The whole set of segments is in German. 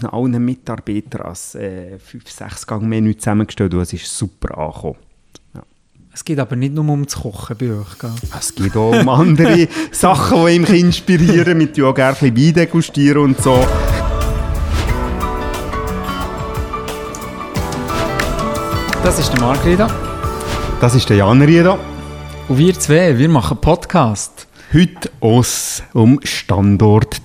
unseren allen Mitarbeitern als äh, 5-6 Gang Menü zusammengestellt und es ist super angekommen. Es geht aber nicht nur ums Kochen bei euch, gell? Es geht auch um andere Sachen, die mich inspirieren, mit ja auch gerne ein bisschen Wein degustieren und so. Das ist der Margret Das ist der Jan Rieda. Und wir zwei, wir machen Podcast. Heute aus um Standort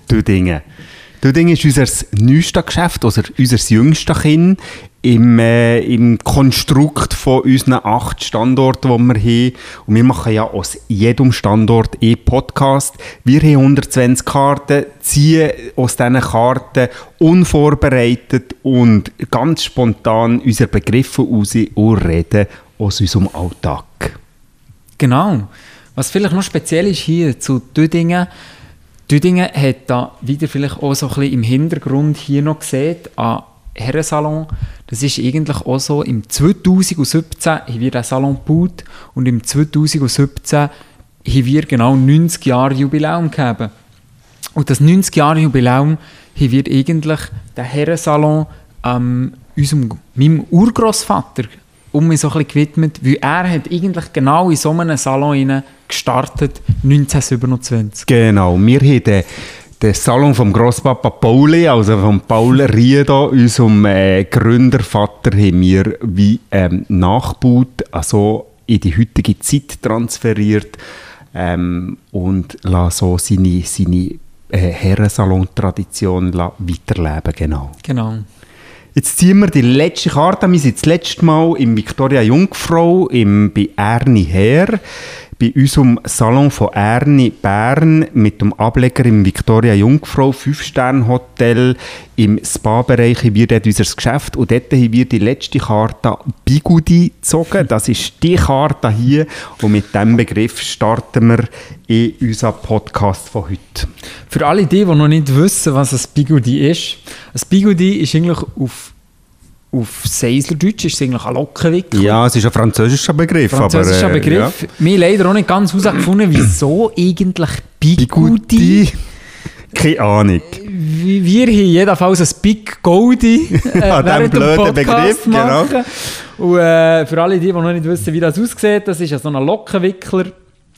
Düdingen. Düdingen ist unser neuestes Geschäft, also unser jüngstes Kind im, äh, im Konstrukt von unseren acht Standorten, die wir haben. Und wir machen ja aus jedem Standort e Podcast. Wir haben 120 Karten, ziehen aus diesen Karten unvorbereitet und ganz spontan unsere Begriffe raus und reden aus unserem Alltag. Genau. Was vielleicht noch speziell ist hier zu Düdingen, Düdingen hat da wieder vielleicht auch so ein bisschen im Hintergrund hier noch gesehen, an Herrensalon. Das ist eigentlich auch so, im 2017 haben wir den Salon gebaut und im 2017 haben wir genau 90 Jahre Jubiläum gegeben. Und das 90 Jahre Jubiläum haben wir eigentlich den Herrensalon ähm, unserem, meinem Urgroßvater um mich so ein bisschen gewidmet, weil er hat eigentlich genau in so einem Salon gestartet, 1927. Genau, wir haben den, den Salon vom Grosspapa Pauli, also von Paul Rieda, unserem äh, Gründervater, haben wir wie ähm, nachgebaut, also in die heutige Zeit transferiert ähm, und so seine, seine äh, Herrensalon-Tradition weiterleben, genau. Genau. Jetzt ziehen wir die letzte Karte. Wir sind das letzte Mal im Victoria Jungfrau, im, bei Erni her bei unserem Salon von Erni Bern mit dem Ableger im Victoria Jungfrau 5-Sterne-Hotel im Spa-Bereich haben wir dort unser Geschäft und dort haben wir die letzte Karte Bigudi gezogen. Das ist die Karte hier und mit diesem Begriff starten wir in unseren Podcast von heute. Für alle die, die noch nicht wissen, was ein Bigudi ist, ein Bigudi ist eigentlich auf auf Seislerdeutsch ist es eigentlich ein Lockenwickel. Ja, es ist ein französischer Begriff. Französischer aber, äh, Begriff. Ja. Wir leider auch nicht ganz herausgefunden, wieso eigentlich. Bigudi. Keine Ahnung. Wir haben jedenfalls ein Big Goldie äh, während dem Podcast Begriff, genau. machen. Genau. Und äh, für alle, die, die noch nicht wissen, wie das aussieht, das ist ja so ein Lockenwickler.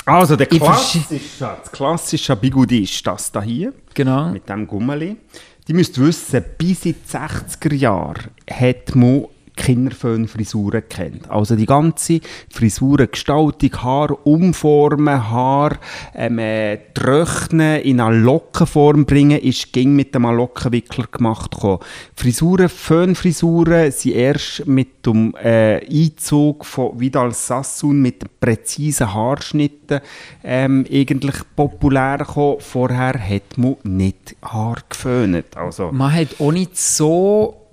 Also der klassische, das klassische Bigudi ist das da hier. Genau. Mit dem Gummeli. Die müsst wissen, bis in die 60er Jahre hat man Kinderföhnfrisuren kennt. Also die ganze Frisurengestaltung, Haar umformen, Haar ähm, äh, trocknen, in eine Lockenform bringen, ist ging mit dem Lockenwickler gemacht. Gekommen. Frisuren, Föhnfrisuren sind erst mit dem äh, Einzug von Vidal Sassoon mit präzisen Haarschnitten ähm, eigentlich populär gekommen. Vorher hat man nicht Haar geföhnt. Also, man hat auch nicht so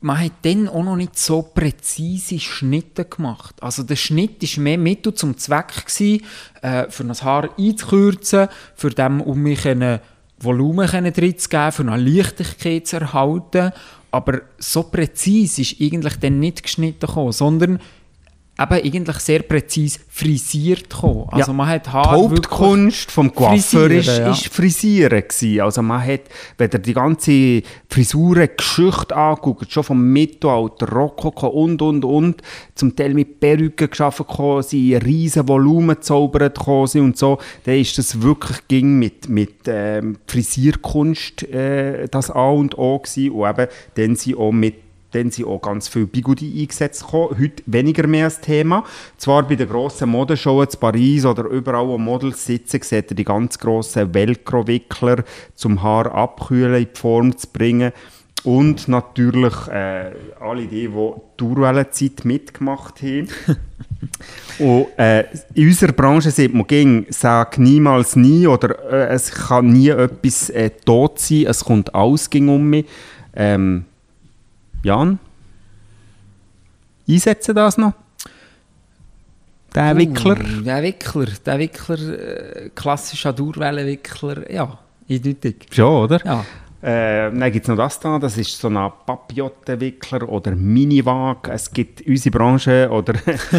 man hat dann auch noch nicht so präzise Schnitte gemacht. Also der Schnitt war mehr Mittel zum Zweck, gewesen, äh, für das Haar einzukürzen, für dem, um mich ein Volumen drin zu geben, für eine Leichtigkeit zu erhalten. Aber so präzise ist eigentlich dann nicht geschnitten gekommen, sondern eben eigentlich sehr präzise frisiert gekommen. Also ja, man hat Haar die Hauptkunst vom Coiffeur ist, ja. ist Frisieren gewesen. Also man hat, wenn ihr die ganze Frisurengeschichte anguckt, schon vom Mittelalter, Rokoko und, und, und, zum Teil mit Perücken geschaffen gekommen sind, riesen Volumen zaubert sind und so, dann ist das wirklich ging mit, mit ähm, Frisierkunst äh, das A und O gewesen und eben dann sie auch mit dann sind auch ganz viele Bigudi eingesetzt gekommen. Heute weniger mehr als Thema. Zwar bei den grossen Modenshows in Paris oder überall, wo Models sitzen, seht ihr die ganz grossen Velcro-Wickler, zum Haar abkühlen, in die Form zu bringen. Und natürlich äh, alle die, die die Urwellenzeit mitgemacht haben. Und, äh, in unserer Branche sieht man ging, sag niemals nie oder äh, es kann nie etwas äh, tot sein, es kommt alles um mich. Ähm, Jan, einsetzen das noch? Der uh, Wickler? Der Wickler, der Wickler, äh, klassischer Dauerwellenwickler, ja, eindeutig. Schon, oder? Ja. Äh, dann gibt es noch das da, das ist so ein Papillottenwickler oder Miniwag. Es gibt unsere Branche oder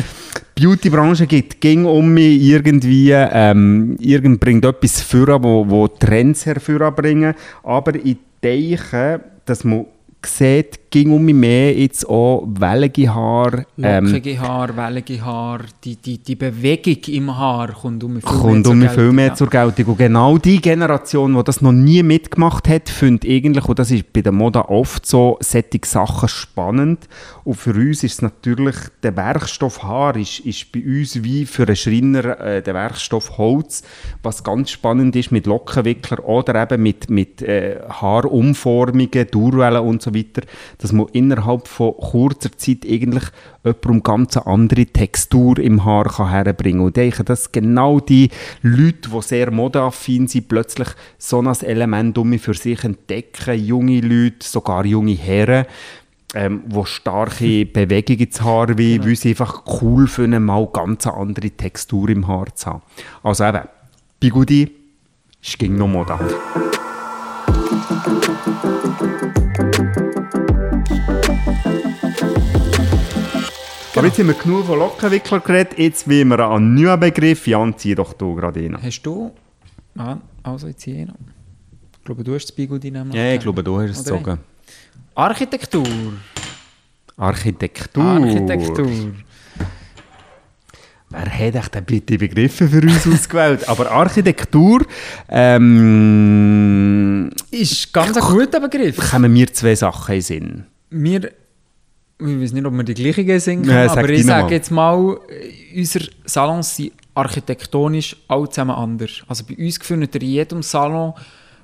Beauty-Branche gibt ging um mich irgendwie, ähm, irgend bringt etwas vor, wo, wo Trends hervorbringen. Aber ich denke, dass man sieht, ging um mich mehr jetzt auch wellige Haar. Ähm, Lockige Haar, wellige Haar, die, die, die Bewegung im Haar kommt um mich viel kommt mehr um mich zur viel mehr zur Geltung. Und genau die Generation, die das noch nie mitgemacht hat, findet eigentlich, und das ist bei der Mode oft so, solche Sachen spannend. Und für uns ist es natürlich, der Werkstoff Haar ist, ist bei uns wie für einen Schreiner äh, der Werkstoff Holz, was ganz spannend ist mit Lockenwickler oder eben mit, mit äh, Haarumformungen, Durwellen und so weiter, dass man innerhalb von kurzer Zeit eigentlich jemandem ganz eine andere Textur im Haar kann herbringen Und ich denke, dass genau die Leute, die sehr modeaffin sind, plötzlich so ein Element um mich für sich entdecken. Junge Leute, sogar junge Herren, ähm, die starke Bewegung ins Haar haben, weil sie einfach cool finden, mal ganz eine andere Textur im Haar zu haben. Also eben, Bigudi ist gegen noch Mode. Aber jetzt haben wir genug von Lockenwickler geredet, jetzt will wir einen neuen Begriff. Jan, zieh doch du gerade rein. Hast du... Ah, also jetzt hier noch. Ich glaube, du hast das nämlich. Ja, ich glaube, du hast es gezogen. Architektur. Architektur. Architektur. Wer hat echt denn bitte Begriffe für uns ausgewählt? Aber Architektur, ähm, Ist ganz ein guter Begriff. kommen mir zwei Sachen in den Sinn. Wir, ich weiß nicht, ob wir die gleichen sind, Ja, aber ich sage jetzt mal, unsere Salons sind architektonisch alle zusammen anders. Also bei uns findet ihr in jedem Salon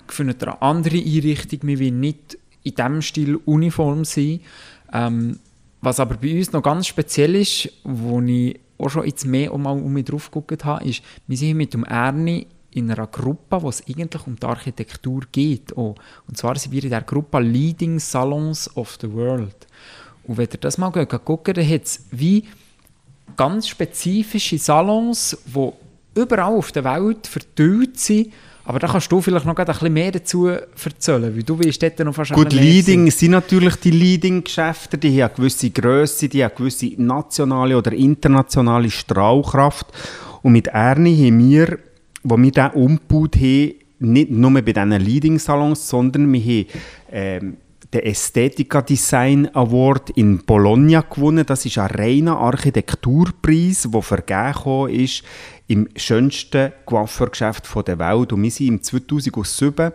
findet eine andere Einrichtung. Wir wollen nicht in diesem Stil uniform sein. Ähm, was aber bei uns noch ganz speziell ist, wo ich auch schon jetzt mehr um, um mich drauf geguckt habe, ist, wir sind mit dem Ernie in einer Gruppe, wo es eigentlich um die Architektur geht. Auch. Und zwar sind wir in der Gruppe Leading Salons of the World. Und wenn ihr das mal gucken, dann hat es wie ganz spezifische Salons, die überall auf der Welt verteilt sind. Aber da kannst du vielleicht noch ein bisschen mehr dazu erzählen, weil du weißt dort noch ein Gut, Leading sind natürlich die Leading-Geschäfte, die haben eine gewisse Grösse, die haben eine gewisse nationale oder internationale Strahlkraft. Und mit Ernie haben wir, wo wir diesen umgebaut haben, nicht nur bei diesen Leading-Salons, sondern wir haben ähm, den Ästhetica Design Award in Bologna gewonnen. Das ist ein reiner Architekturpreis, der vergeben ist im schönsten Coiffeurgeschäft der Welt. Und wir waren im 2007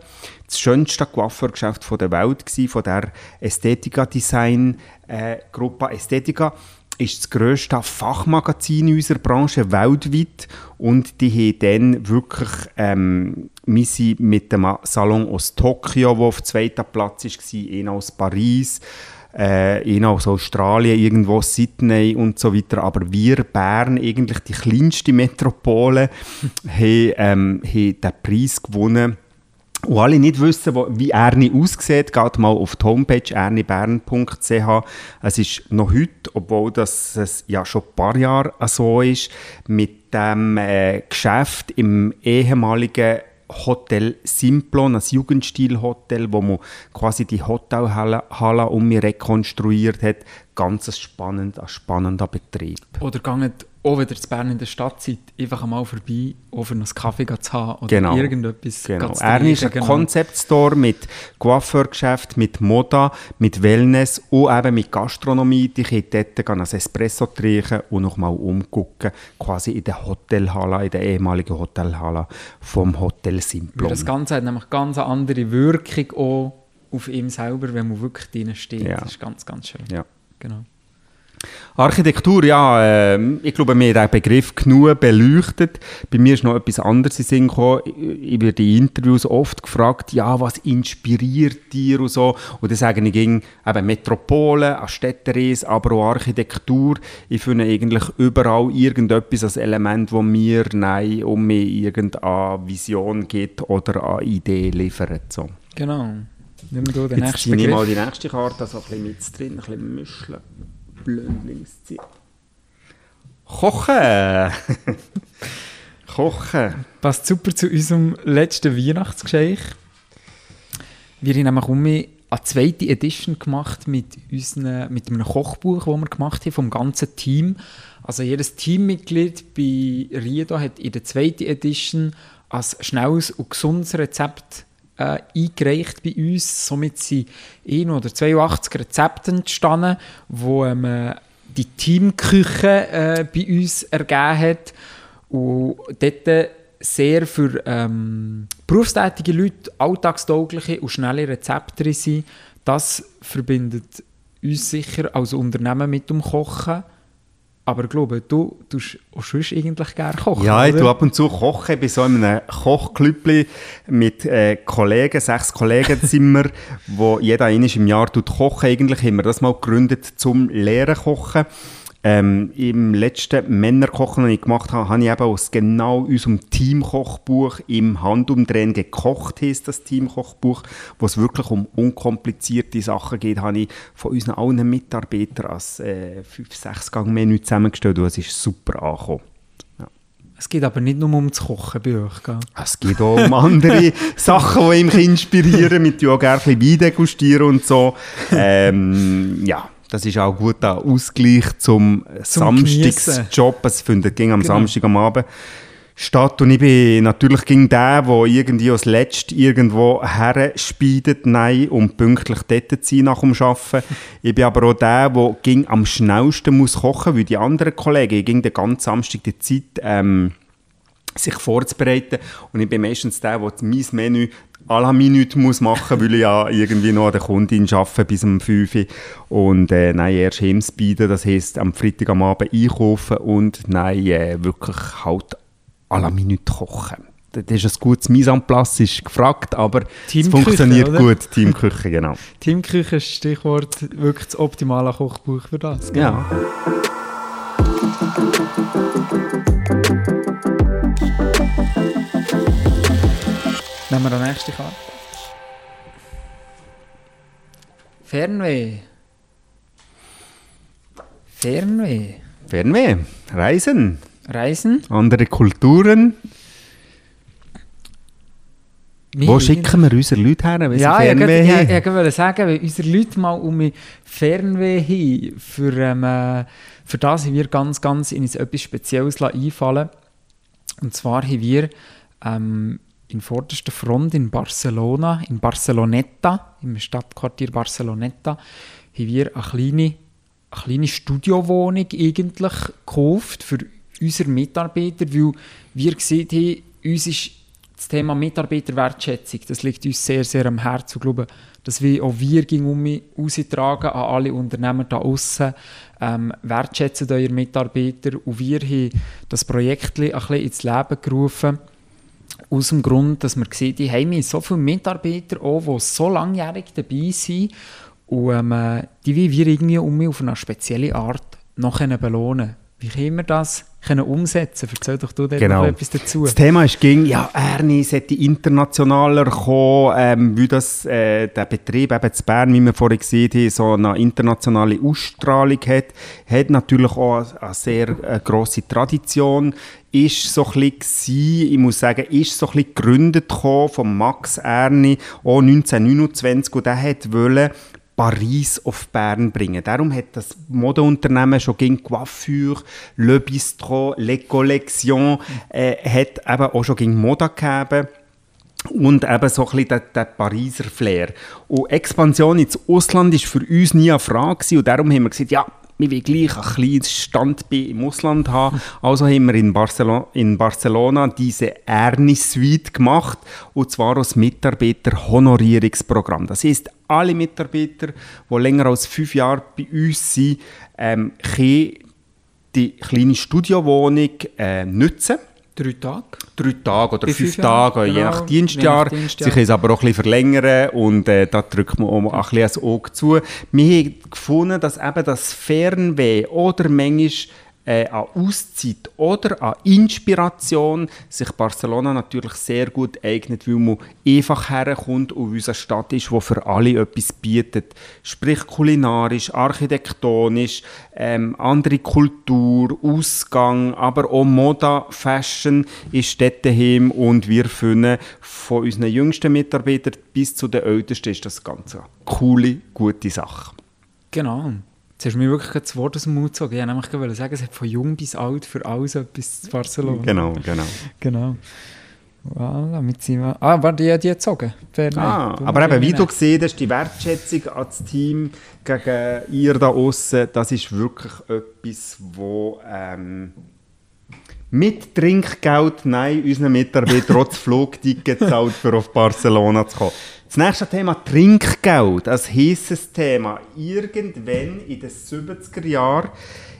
das schönste Coiffeurgeschäft der Welt, von der Ästhetica Design äh, Gruppe. Ästhetica ist das grösste Fachmagazin in unserer Branche weltweit. Und die haben dann wirklich, ähm, wir sind mit dem Salon aus Tokio, der auf zweiter Platz war, einer aus Paris, äh, einer aus Australien, irgendwo Sydney und so weiter, aber wir Bern, eigentlich die kleinste Metropole, haben, ähm, haben den Preis gewonnen und alle nicht wissen, wie Ernie aussieht, geht mal auf die Homepage ernibern.ch. Es ist noch heute, obwohl das es ja schon ein paar Jahre so ist, mit dem äh, Geschäft im ehemaligen Hotel Simplon, ein Jugendstilhotel, wo man quasi die Hotelhalle Halle um mich rekonstruiert hat. Ganz ein spannender, spannender Betrieb. Oder geht auch, wenn ihr zu Bern in der Stadt seid, einfach einmal vorbei, für einen Kaffee zu haben oder Genau. irgendetwas Genau. zu Er ist ein genau. Concept Store mit Coiffeurgeschäft, mit Moda, mit Wellness und eben mit Gastronomie. Die können dort ein Espresso trinken und nochmal umgucken, quasi in der Hotelhalle, in der ehemaligen Hotelhalle vom Hotel Simplon. das Ganze hat nämlich ganz eine andere Wirkung auch auf ihm selber, wenn man wirklich drin steht. Ja. Das ist ganz, ganz schön. Ja. Genau. Architektur, ja, ähm, ich glaube, wir haben den Begriff genug beleuchtet. Bei mir ist noch etwas anderes in Sinn gekommen. Ich werde in Interviews oft gefragt, ja, was inspiriert dir und so. Und dann sage ich ging eben Metropole, eine Städtereise, aber auch Architektur. Ich finde eigentlich überall irgendetwas als Element, das mir nein, um mir irgendeine Vision gibt oder eine Idee liefert. So. Genau. Nimm du den Jetzt nächsten ich mal die nächste Karte, so ein bisschen mit drin, ein bisschen mischen. Blödlings ziehen. Kochen! Kochen! Passt super zu unserem letzten Weihnachtsgeschenk. Wir haben nämlich um eine zweite Edition gemacht mit, unseren, mit einem Kochbuch, das wir gemacht haben, vom ganzen Team. Also jedes Teammitglied bei Riedo hat in der zweiten Edition ein schnelles und gesundes Rezept äh, eingereicht bei uns. Somit sind ein oder 82 Rezepte entstanden, wo ähm, die Teamküche äh, bei uns ergeben hat. Und dort sehr für ähm, berufstätige Leute alltagstaugliche und schnelle Rezepte sind. Das verbindet uns sicher als Unternehmen mit dem Kochen. Aber ich glaube, du tust auch sonst eigentlich gerne kochen, Ja, ich tue ab und zu kochen. bei so einem Kochklüppli mit äh, Kollegen, sechs Kollegen sind wir, wo jeder einmal im Jahr tut kochen. Eigentlich haben wir das mal gegründet zum Lehren kochen. Ähm, Im letzten Männerkochen, das ich gemacht habe, habe ich eben aus genau unserem Teamkochbuch im Handumdrehen gekocht, heisst das Teamkochbuch, wo es wirklich um unkomplizierte Sachen geht, habe ich von unseren allen Mitarbeitern als äh, 5-6-Gang-Menü zusammengestellt und es ist super angekommen. Es geht aber nicht nur um das Kochen bei euch. Gell? Es geht auch um andere Sachen, die mich inspirieren, mit ja auch gerne ein bisschen Wein degustieren und so. Ähm, ja, das ist auch ein guter Ausgleich zum, Samstagsjob. Es findet ging am Genau. Samstag am Abend statt. Und ich bin natürlich gegen der, der irgendwie als Letzt irgendwo her speidet, nein, um pünktlich dort zu sein nach dem Arbeiten. Ich bin aber auch der, der ging am schnellsten muss kochen, weil die anderen Kollegen ging den ganzen Samstag die Zeit ähm, sich vorzubereiten. Und ich bin meistens der, der mein Menü à la Minute muss machen, weil ich ja irgendwie noch an der Kundin arbeite bis um 5 Uhr. Und äh, nein, erst Hemsbeiden, das heisst am Freitag am Abend einkaufen und nein, äh, wirklich halt à la Minute kochen. Das ist ein gutes Mise en place, ist gefragt, aber es funktioniert oder? gut, Teamküche, genau. Teamküche ist Stichwort wirklich das optimale Kochbuch für das. gell? Ja. Nehmen wir die nächste Karte. Fernweh. Fernweh. Fernweh, Reisen, Reisen. andere Kulturen. Wo schicken wir unsere Leute her, wenn sie Ja, ich Fernweh wollte haben? ja, ja, wollte sagen, wenn unsere Leute mal um Fernweh haben, für, ähm, äh, für das haben wir ganz, ganz in etwas Spezielles einfallen Und zwar haben wir ähm, in vorderster Front in Barcelona, in Barceloneta, im Stadtquartier Barceloneta, haben wir eine kleine, eine kleine Studiowohnung eigentlich gekauft für unsere Mitarbeiter, weil wir gesehen haben, uns ist das Thema Mitarbeiterwertschätzung, das liegt uns sehr, sehr am Herzen. Ich glaube, dass wir auch wir um austragen an alle Unternehmer da außen. Ähm, wertschätzen eure Mitarbeiter und wir haben das Projekt ein bisschen ins Leben gerufen. Aus dem Grund, dass wir haben, hey, wir haben so viele Mitarbeiter, auch, die so langjährig dabei sind. Und ähm, äh, die wollen wir irgendwie um mich auf eine spezielle Art noch belohnen Wie können wir das können umsetzen? Erzähl doch du dort Genau. noch etwas dazu. Das Thema ist ging, ja, Ernie sollte internationaler kommen, ähm, weil das, äh, der Betrieb eben zu Bern, wie wir vorhin gesehen haben, so eine internationale Ausstrahlung hat, hat natürlich auch eine, eine sehr äh, grosse Tradition, ist so ein bisschen, ich muss sagen, ist so gegründet von Max Erni, auch 1929, und der wollen, Paris auf Bern bringen. Darum hat das Modeunternehmen schon gegen Coiffure, Le Bistro, Le Collection, äh, hat eben auch schon gegen Mode gegeben. Und eben so ein der, der Pariser Flair. Und Expansion ins Ausland war für uns nie eine Frage. Und darum haben wir gesagt, ja, wir wollen gleich ein kleines Standbein im Ausland haben. Also haben wir in, Barcelo in Barcelona diese Ernie Suite gemacht. Und zwar als Mitarbeiter-Honorierungsprogramm. Das heisst, alle Mitarbeiter, die länger als fünf Jahre bei uns sind, ähm, können die kleine Studiowohnung äh, nutzen Drei Tage. drei Tage oder Bei fünf Tage, je genau, nach je Dienstjahr. nach Dienstjahr. Sie können es aber auch ein bisschen verlängern und äh, da drückt man auch ein bisschen das Auge zu. Wir haben gefunden, dass eben das Fernweh oder manchmal äh, an Auszeit oder an Inspiration sich Barcelona natürlich sehr gut eignet, weil man einfach herkommt und eine Stadt ist, die für alle etwas bietet. Sprich kulinarisch, architektonisch, ähm, andere Kultur, Ausgang, aber auch Moda, Fashion ist dort daheim und wir finden, von unseren jüngsten Mitarbeitern bis zu den ältesten ist das Ganze eine coole, gute Sache. Genau. Jetzt hast du mir wirklich das Wort aus dem Mund gezogen. Ich wollte nämlich sagen, es hat von jung bis alt für alles etwas zu Barcelona. Genau, genau. Genau. Voilà, mit seinem, ah, war die, die gezogen. Fair Ah, aber eben, wie du gesehen hast, die Wertschätzung an das Team gegen ihr da außen, das ist wirklich etwas, wo ähm, mit Trinkgeld, nein, unseren Mitarbeitern trotz Flugticket zahlt, für auf Barcelona zu kommen. Das nächste Thema Trinkgeld, ein heißes Thema. Irgendwann in den 70er Jahren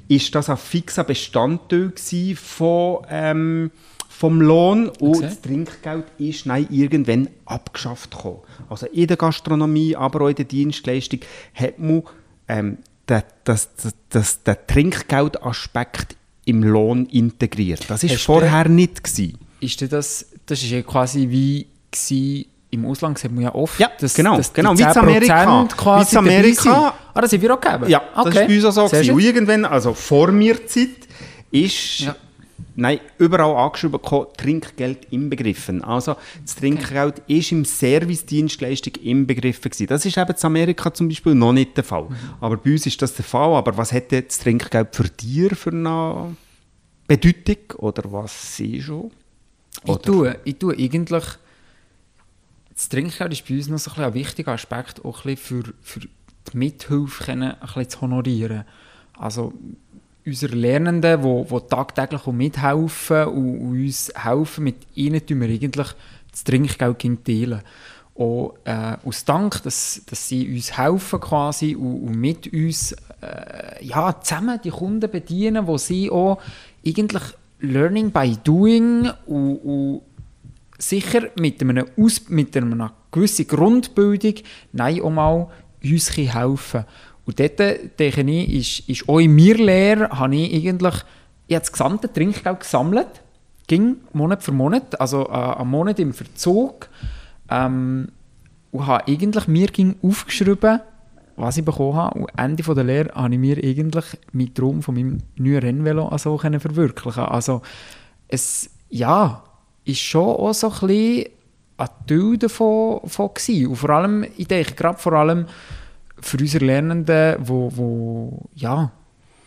ist das ein fixer Bestandteil von, ähm, vom Lohn und Okay. das Trinkgeld ist nein, irgendwann abgeschafft gekommen. Also in der Gastronomie, aber auch in der Dienstleistung hat man ähm, den, das, das, das, den Trinkgeldaspekt im Lohn integriert. Das war Hast du- vorher nicht. Gewesen. Ist das, das ist ja quasi wie gewesen, im Ausland sieht man ja oft, Ja, dass, genau, dass genau, wie in 10% Amerika. quasi Wie Amerika. Ah, das sind wir auch gegeben? Ja, das war bei uns auch so. Gewesen. Und irgendwann, also vor mir Zeit, ist Ja. nein, überall angeschrieben gekommen, Trinkgeld inbegriffen. Also das Trinkgeld ist im Service-Dienstleistung inbegriffen gewesen. Das ist eben in Amerika zum Beispiel noch nicht der Fall. Mhm. Aber bei uns ist das der Fall. Aber was hat das Trinkgeld für dir für eine Bedeutung? Oder was sie schon? Ich Oder- tue, ich tue eigentlich, das Trinkgeld ist bei uns noch so ein, ein wichtiger Aspekt, auch ein für, für die Mithilfe ein bisschen zu honorieren. Also unsere Lernenden, die wo tagtäglich mithelfen und, uns helfen, mit ihnen tun wir eigentlich das Trinkgeld teilen. Auch äh, aus Dank, dass, dass sie uns helfen quasi und, und mit uns äh, ja, zusammen die Kunden bedienen, wo sie auch eigentlich Learning by Doing und, und sicher mit einer, Aus mit einer gewissen Grundbildung nein, auch mal uns helfen Und dort, denke ich, ist, ist auch in mir Lehre, habe ich eigentlich ich habe das gesamte Trinkgeld gesammelt, ging Monat für Monat, also äh, einen Monat im Verzug ähm, und habe eigentlich mir ging aufgeschrieben, was ich bekommen habe. Und Ende von der Lehre habe ich mir eigentlich meinen Traum von meinem neuen Rennvelo also verwirklichen Also es, ja, ist schon auch so ein bisschen ein Teil davon, davon gewesen. Und vor allem, ich denke, gerade vor allem für unsere Lernenden, wo, wo ja,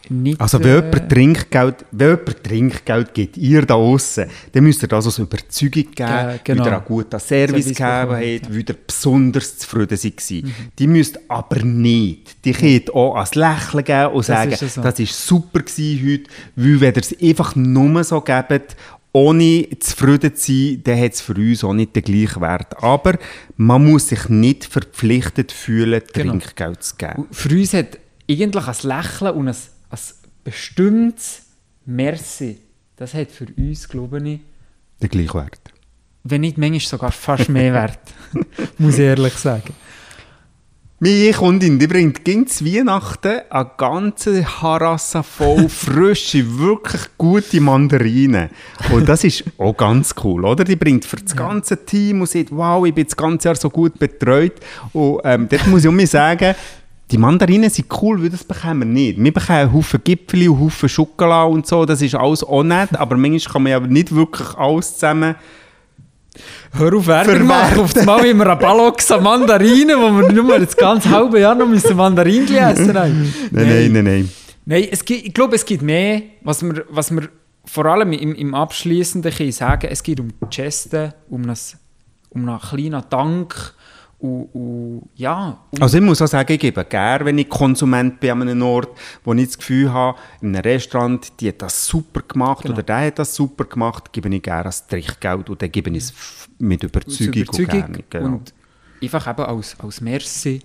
nicht... Also wenn äh, jemand Trinkgeld, wenn jemand Trinkgeld gibt, ihr da außen, dann müsst ihr das als Überzeugung geben, Ja, genau. wieder einen guten Service Service gegeben habt, wieder besonders zufrieden seid. Die müsst aber nicht. Die könnt auch ein Lächeln geben und sagen, ist ja so. das war super gewesen heute, weil wenn ihr es einfach nur so gebt, ohne zufrieden zu sein, dann hat es für uns auch nicht den gleichen Wert. Aber man muss sich nicht verpflichtet fühlen, Genau. Trinkgeld zu geben. Für uns hat eigentlich ein Lächeln und ein, ein bestimmtes Merci, das hat für uns, glaube ich, Den gleichen Wert. wenn nicht manchmal sogar fast mehr Wert, muss ich ehrlich sagen. Meine Kundin, die bringt zu Weihnachten eine ganze Harasse voll frische, wirklich gute Mandarinen. Und das ist auch ganz cool, oder? Die bringt für das ganze Team und sagt, wow, ich bin das ganze Jahr so gut betreut. Und ähm, dort muss ich auch mal sagen, die Mandarinen sind cool, weil das bekommen wir nicht. Wir bekommen Haufen Gipfel und Haufen Schokolade und so, das ist alles auch nett, aber manchmal kann man ja nicht wirklich alles zusammen Hör auf Werbung machen, auf das Mal immer eine Ballox an Mandarinen, wo wir nur das ganze halbe Jahr noch müssen Mandarinchen essen haben. Nein, nein, nein, nein. Nein, es gibt, ich glaube, es gibt mehr, was wir, was wir vor allem im, im Abschließenden sagen es geht um die Geste, um, das, um einen kleinen Dank und, und ja, um Also ich muss auch sagen, ich gebe gerne, wenn ich Konsument bin an einem Ort, wo ich das Gefühl habe, in einem Restaurant, die hat das super gemacht Genau. oder der hat das super gemacht, gebe ich gerne das Trichgeld und dann gebe ich es mit aus Überzeugung, und gerne. Genau. und einfach eben als, als Merci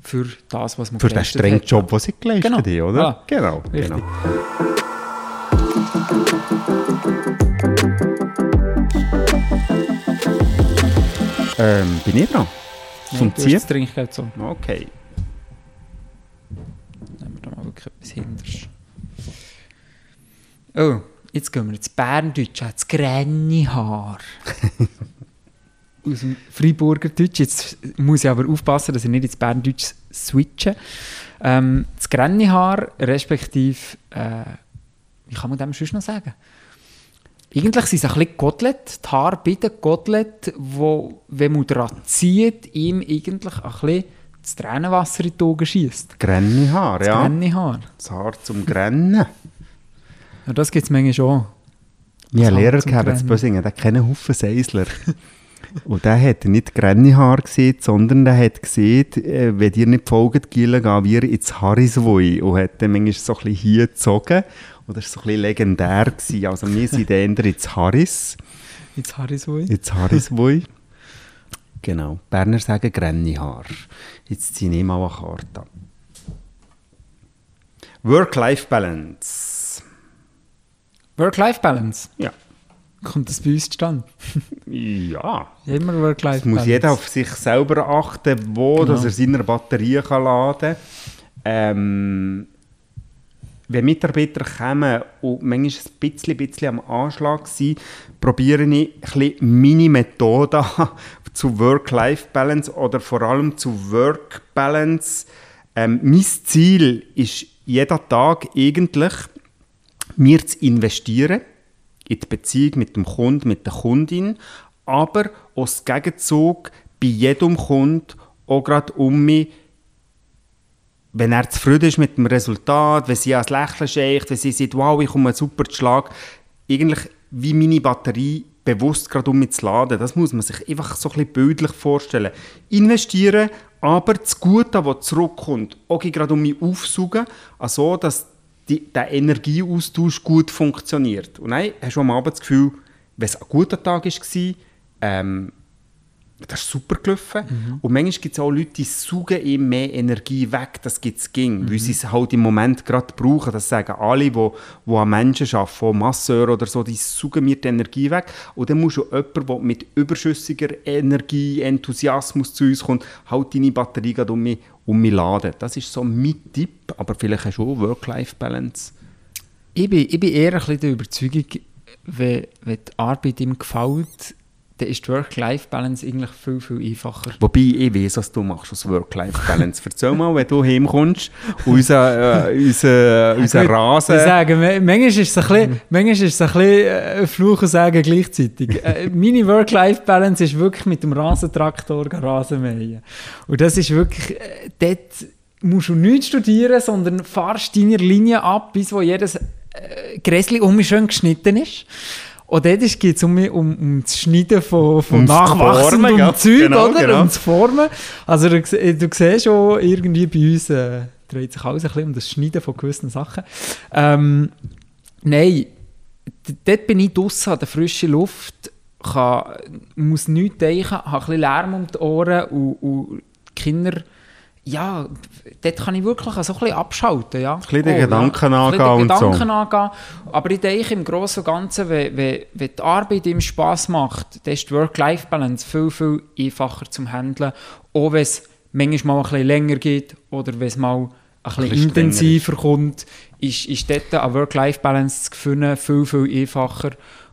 für das, was man Für den strengen hat. Job, den sie geleistet Genau. haben, oder? Ja. Genau, Richtig. genau. Ähm, bin ich dran? Nein, Zum du hast das so. Okay. Nehmen wir da mal wirklich etwas hinterst. Oh, jetzt gehen wir ins Berndeutsch, das Grennihaar. Aus dem Freiburger Deutsch. Jetzt muss ich aber aufpassen, dass ich nicht ins Berndeutsch switche. Ähm, das Grennihaar, respektive, äh, wie kann man dem sonst noch sagen? Eigentlich sind es ein bisschen Kotelett, die Haare bei den Kotelett, wo, wenn man daran zieht, ihm eigentlich ein bisschen das Tränenwasser in die Augen schießt. Grenne Haar, ja. Grennihaar. Das Haar zum Grennen. Ja, das gibt es manchmal schon. Einen Was Lehrer gehabt Granny? Bösingen, der kennt Haufen Seisler. Und der hat nicht Grannyhaar gesehen, sondern der hat gesehen, äh, wenn ihr nicht folgt, Gile, gehen wir ins Harriswoi. Und hat dann manchmal so ein bisschen hier gezogen. Und das war so ein bisschen legendär. Gewesen. Also wir sind dann ins Harris, Jetzt Harriswoi. ins Harriswoi. Genau, Berner sagen Grannyhaar. Jetzt ziehe ich mal eine Karte. Work-Life-Balance. Work-Life-Balance. Ja. Kommt das bei uns zustande? Ja, Immer Es Work-Life-Balance. muss jeder auf sich selber achten, wo Genau. dass er seine Batterie kann laden kann. Ähm, wenn Mitarbeiter kommen und manchmal ein bisschen, bisschen am Anschlag sind, probiere ich ein meine Methode zu Work-Life-Balance oder vor allem zu Work-Balance. Ähm, mein Ziel ist jeden Tag eigentlich, mir zu investieren in die Beziehung mit dem Kunden, mit der Kundin, aber aus Gegenzug bei jedem Kunden auch gerade um mich, wenn er zufrieden ist mit dem Resultat, wenn sie ans Lächeln scheicht, wenn sie sagt, wow, ich komme super zu Schlag, eigentlich wie meine Batterie bewusst gerade um mich zu laden. Das muss man sich einfach so ein bisschen bildlich vorstellen. Investieren, aber das Gute, das zurückkommt, auch gerade um mich aufsaugen, also dass die, der Energieaustausch gut funktioniert. Und dann hast du am Abend das Gefühl, wenn es ein guter Tag war, ähm, das ist super gelaufen. Und manchmal gibt es auch Leute, die saugen ihm mehr Energie weg, das es ging, weil sie es halt im Moment gerade brauchen. Das sagen alle, die, die an Menschen arbeiten, auch Masseur oder so, die saugen mir die Energie weg. Und dann musst du jemanden, der mit überschüssiger Energie, Enthusiasmus zu uns kommt, halt deine Batterie gerade um mich, um mich laden. Das ist so mein Tipp, aber vielleicht hast du auch Work-Life-Balance. Ich bin, ich bin eher ein bisschen der Überzeugung, wenn, wenn die Arbeit ihm gefällt, dann ist die Work-Life-Balance eigentlich viel, viel einfacher. Wobei ich weiß, was du machst aus Work-Life-Balance. Erzähl mal, wenn du heimkommst, unser, äh, unser, unser Gut, Rasen... Ich sage, ma- manchmal ist es ein bisschen, manchmal ist es ein bisschen äh, Fluch und Sagen gleichzeitig. Äh, meine Work-Life-Balance ist wirklich mit dem Rasentraktor gehen Rasen mähen. Und das ist wirklich, äh, dort musst du nichts studieren, sondern fahrst deine Linie ab, bis wo jedes äh, Gräschen um mich schön geschnitten ist. Und dort geht es um, um, um das Schneiden von, von Ums nachwachsendem Formen, ja. Zeug, Genau, oder? genau. Um zu formen. Also du, du siehst schon, irgendwie bei uns äh, dreht sich alles ein bisschen um das Schneiden von gewissen Sachen. Ähm, nein, dort bin ich draussen an der frischen Luft, kann, muss nichts denken, habe ein bisschen Lärm um die Ohren und, und die Kinder, ja, dort kann ich wirklich so ein bisschen abschalten. Ja. Ein bisschen den Gedanken angehen und so. Gedanken angehen. Aber ich denke im Großen und Ganzen, wenn, wenn, wenn die Arbeit ihm Spass macht, dann ist die Work-Life-Balance viel, viel einfacher zum Handeln. Auch wenn es manchmal mal ein bisschen länger geht oder wenn es mal ein bisschen, bisschen intensiver kommt, ist, ist dort eine Work-Life-Balance zu finden viel, viel einfacher.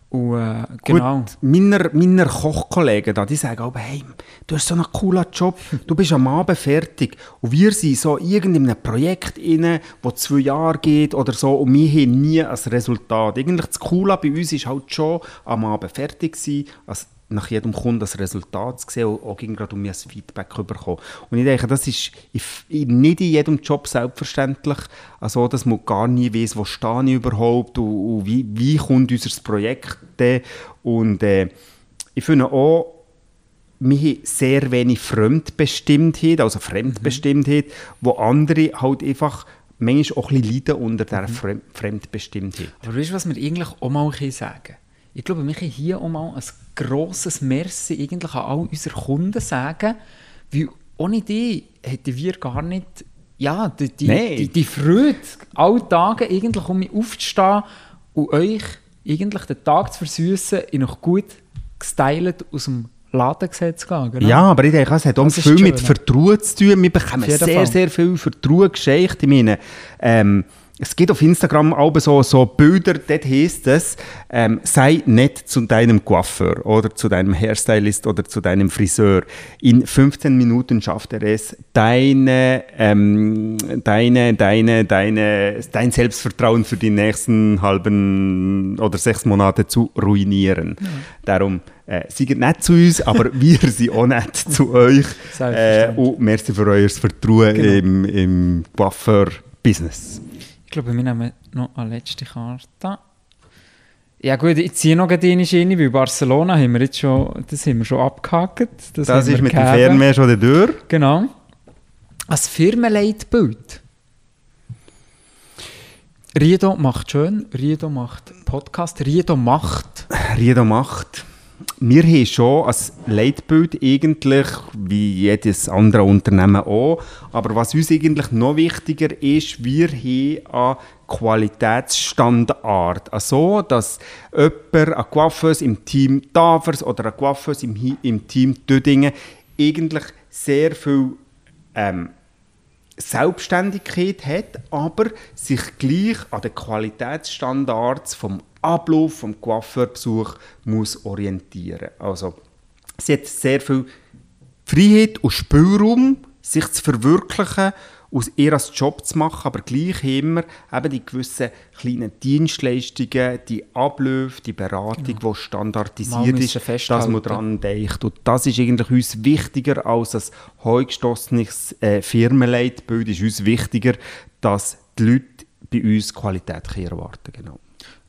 Und, äh, genau. Gut, meiner, meiner Kochkollegen da, die sagen aber, hey, du hast so einen coolen Job, du bist am Abend fertig. Und wir sind so irgend in einem Projekt inne, das zwei Jahre geht oder so, und wir haben nie ein Resultat. Eigentlich das Coole bei uns ist halt schon, am Abend fertig sein, also nach jedem Kunden das Resultat zu sehen und auch gerade um ein Feedback zu bekommen. Und ich denke, das ist nicht in jedem Job selbstverständlich, also dass man gar nie weiß, wo stehe ich überhaupt und, und wie, wie kommt unser Projekt. Und äh, ich finde auch, wir haben sehr wenig Fremdbestimmtheit, also Fremdbestimmtheit, wo andere halt einfach manchmal auch ein bisschen leiden unter dieser Fremd Fremdbestimmtheit. Aber weißt du, was wir eigentlich auch mal sagen Ich glaube, wir können hier auch mal ein grosses Merci eigentlich an all unsere Kunden sagen, weil ohne die hätten wir gar nicht ja, die, die, Nein. die, die Freude, alle Tage eigentlich um mich aufzustehen und euch eigentlich den Tag zu versüßen, in noch gut gestylt aus dem Laden gesehen zu gehen. Genau. Ja, aber ich denke, es hat auch Das viel mit. Vertrauen zu tun. Wir bekommen sehr, Fall. sehr viel Vertrauen geschenkt. Ich meine, ähm, es gibt auf Instagram auch so, so Bilder, dort heisst es, ähm, sei nett zu deinem Coiffeur oder zu deinem Hairstylist oder zu deinem Friseur. In 15 Minuten schafft er es, deine, ähm, deine, deine, deine, dein Selbstvertrauen für die nächsten halben oder sechs Monate zu ruinieren. Darum, äh, seid nett zu uns, aber wir sind auch nett zu euch. Äh, und merci für euer Vertrauen Genau. im, im Coiffeur-Business. Ich glaube, wir nehmen noch eine letzte Karte. Ja gut, ich ziehe noch eine rein, weil Barcelona haben wir jetzt schon, das haben wir schon abgehakt. Das, wir ist mit dem gegeben. Fernweh schon durch. Genau. Als Firmenleitbild. Riedo macht schön, Riedo macht Podcast, Riedo macht. Riedo macht. Wir haben schon als Leitbild eigentlich, wie jedes andere Unternehmen auch, aber was uns eigentlich noch wichtiger ist, wir haben einen Qualitätsstandard. Also, dass jemand, ein Coiffeuse im Team Tafers oder ein Coiffeuse im, im Team Dödingen eigentlich sehr viel ähm, Selbstständigkeit hat, aber sich gleich an den Qualitätsstandards vom Ablauf vom Coiffeurbesuch muss orientieren. Also sie hat sehr viel Freiheit und Spielraum, sich zu verwirklichen, aus ihr als Job zu machen, aber gleich immer eben die gewissen kleinen Dienstleistungen, die Abläufe, die Beratung, die Mal standardisiert ist, dass man daran denkt. Und das ist eigentlich uns wichtiger als ein heugestossenes äh, Firmenleitbild. ist uns wichtiger, dass die Leute bei uns Qualität erwarten genau.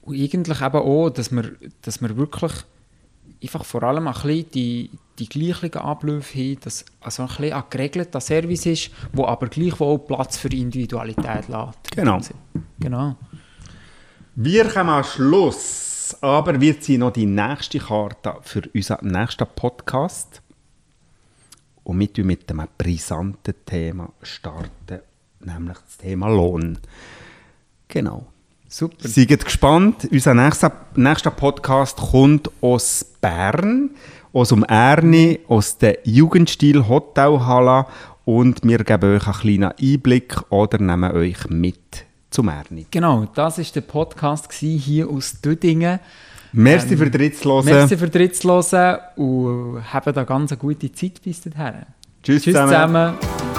Und eigentlich eben auch, dass wir, dass wir wirklich einfach vor allem ein bisschen die, die gleichen Abläufe haben, dass also ein bisschen ein geregelter Service ist, wo aber gleichwohl Platz für Individualität lässt. Genau. Genau. Wir kommen am Schluss, aber wir ziehen noch die nächste Karte für unseren nächsten Podcast. Und wir starten mit einem brisanten Thema, starten, nämlich das Thema Lohn. Genau. Super. Seid gespannt. Unser nächster, nächster Podcast kommt aus Bern, aus dem Erni, aus der Jugendstil Hotelhalle und wir geben euch einen kleinen Einblick oder nehmen euch mit zum Erni. Genau, das war der Podcast hier aus Dödingen. Merci Ähm, für Hören. Merci für Hören und haben da ganz eine gute Zeit bis dahin. Tschüss, Tschüss zusammen. zusammen.